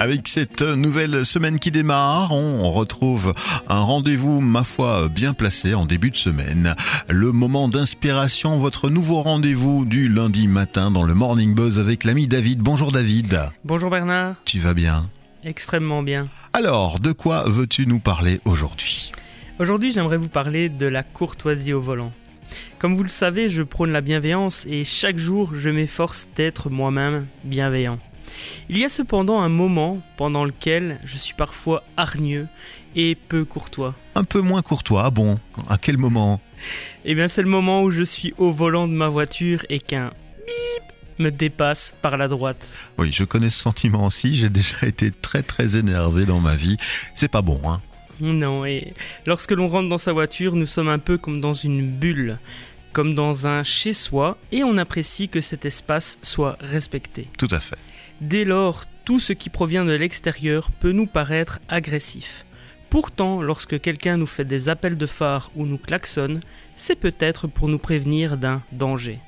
Avec cette nouvelle semaine qui démarre, on retrouve un rendez-vous, ma foi, bien placé en début de semaine. Le moment d'inspiration, votre nouveau rendez-vous du lundi matin dans le Morning Buzz avec l'ami David. Bonjour David. Bonjour Bernard. Tu vas bien? Extrêmement bien. Alors, de quoi veux-tu nous parler aujourd'hui? Aujourd'hui, j'aimerais vous parler de la courtoisie au volant. Comme vous le savez, je prône la bienveillance et chaque jour, je m'efforce d'être moi-même bienveillant. Il y a cependant un moment pendant lequel je suis parfois hargneux et peu courtois. Un peu moins courtois, bon À quel moment? Eh bien, c'est le moment où je suis au volant de ma voiture et qu'un bip me dépasse par la droite. Oui, je connais ce sentiment aussi, j'ai déjà été très très énervé dans ma vie. C'est pas bon, hein Non, et lorsque l'on rentre dans sa voiture, nous sommes un peu comme dans une bulle, comme dans un chez-soi, et on apprécie que cet espace soit respecté. Tout à fait. Dès lors, tout ce qui provient de l'extérieur peut nous paraître agressif. Pourtant, lorsque quelqu'un nous fait des appels de phare ou nous klaxonne, c'est peut-être pour nous prévenir d'un danger.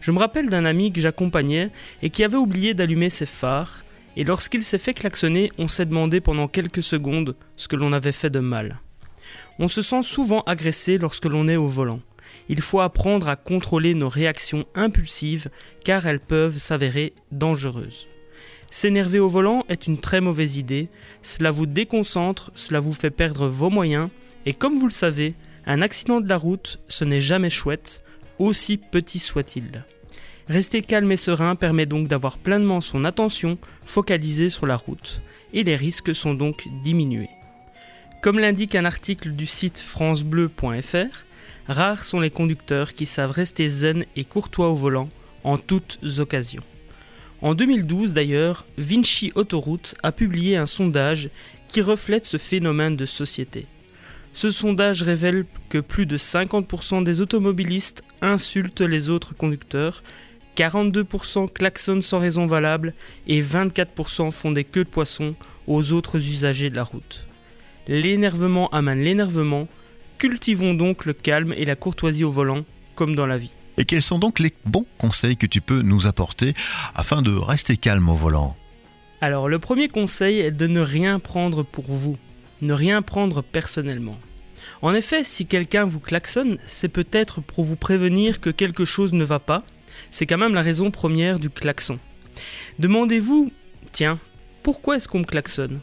Je me rappelle d'un ami que j'accompagnais et qui avait oublié d'allumer ses phares, et lorsqu'il s'est fait klaxonner, on s'est demandé pendant quelques secondes ce que l'on avait fait de mal. On se sent souvent agressé lorsque l'on est au volant. Il faut apprendre à contrôler nos réactions impulsives car elles peuvent s'avérer dangereuses. S'énerver au volant est une très mauvaise idée, cela vous déconcentre, cela vous fait perdre vos moyens, et comme vous le savez, un accident de la route, ce n'est jamais chouette, aussi petit soit-il. Rester calme et serein permet donc d'avoir pleinement son attention focalisée sur la route, et les risques sont donc diminués. Comme l'indique un article du site francebleu.fr, rares sont les conducteurs qui savent rester zen et courtois au volant en toutes occasions. En 2012 d'ailleurs, Vinci Autoroute a publié un sondage qui reflète ce phénomène de société. Ce sondage révèle que plus de 50% des automobilistes insultent les autres conducteurs, 42% klaxonnent sans raison valable et 24% font des queues de poisson aux autres usagers de la route. L'énervement amène l'énervement, cultivons donc le calme et la courtoisie au volant, comme dans la vie. Et quels sont donc les bons conseils que tu peux nous apporter afin de rester calme au volant? Alors le premier conseil est de ne rien prendre pour vous, ne rien prendre personnellement. En effet, si quelqu'un vous klaxonne, c'est peut-être pour vous prévenir que quelque chose ne va pas, c'est quand même la raison première du klaxon. Demandez-vous, tiens, pourquoi est-ce qu'on me klaxonne?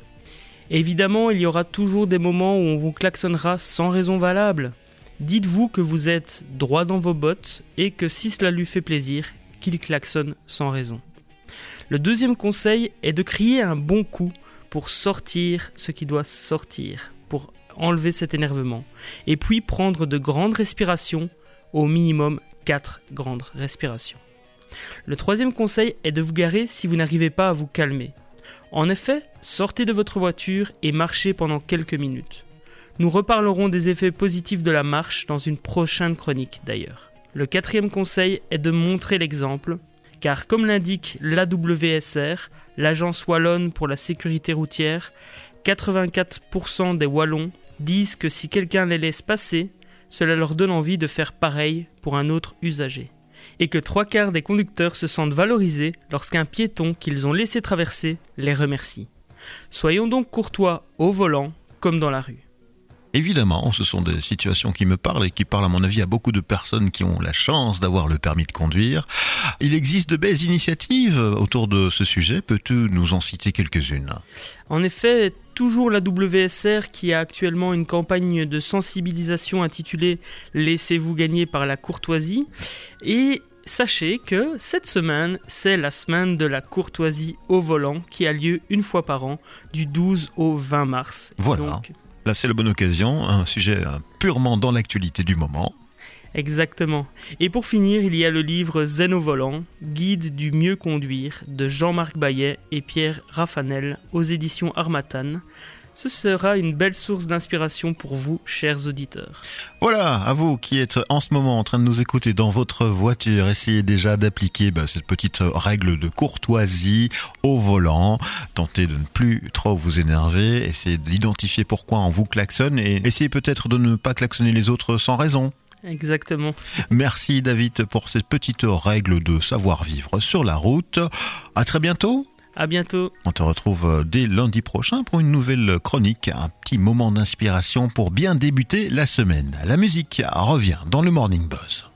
Évidemment, il y aura toujours des moments où on vous klaxonnera sans raison valable. Dites-vous que vous êtes droit dans vos bottes et que si cela lui fait plaisir, qu'il klaxonne sans raison. Le deuxième conseil est de crier un bon coup pour sortir ce qui doit sortir, pour enlever cet énervement. Et puis prendre de grandes respirations, au minimum 4 grandes respirations. Le troisième conseil est de vous garer si vous n'arrivez pas à vous calmer. En effet, sortez de votre voiture et marchez pendant quelques minutes. Nous reparlerons des effets positifs de la marche dans une prochaine chronique d'ailleurs. Le quatrième conseil est de montrer l'exemple, car comme l'indique l'AWSR, l'Agence wallonne pour la sécurité routière, 84% des Wallons disent que si quelqu'un les laisse passer, cela leur donne envie de faire pareil pour un autre usager. Et que trois quarts des conducteurs se sentent valorisés lorsqu'un piéton qu'ils ont laissé traverser les remercie. Soyons donc courtois au volant comme dans la rue. Évidemment, ce sont des situations qui me parlent et qui parlent à mon avis à beaucoup de personnes qui ont la chance d'avoir le permis de conduire. Il existe de belles initiatives autour de ce sujet. Peux-tu nous en citer quelques-unes? En effet, toujours la WSR qui a actuellement une campagne de sensibilisation intitulée Laissez-vous gagner par la courtoisie. Et sachez que cette semaine, c'est la semaine de la courtoisie au volant qui a lieu une fois par an, du 12 au 20 mars. Voilà. Là, c'est la bonne occasion, un sujet purement dans l'actualité du moment. Exactement. Et pour finir, il y a le livre Zen au volant, guide du mieux conduire de Jean-Marc Bayet et Pierre Raffanel aux éditions Armatan. Ce sera une belle source d'inspiration pour vous, chers auditeurs. Voilà, à vous qui êtes en ce moment en train de nous écouter dans votre voiture, essayez déjà d'appliquer bah, cette petite règle de courtoisie au volant. Tentez de ne plus trop vous énerver, essayez d'identifier pourquoi on vous klaxonne et essayez peut-être de ne pas klaxonner les autres sans raison. Exactement. Merci David pour cette petite règle de savoir-vivre sur la route. À très bientôt. À bientôt. On te retrouve euh, dès lundi prochain pour une nouvelle chronique, un petit moment d'inspiration pour bien débuter la semaine. La musique revient dans le Morning Buzz.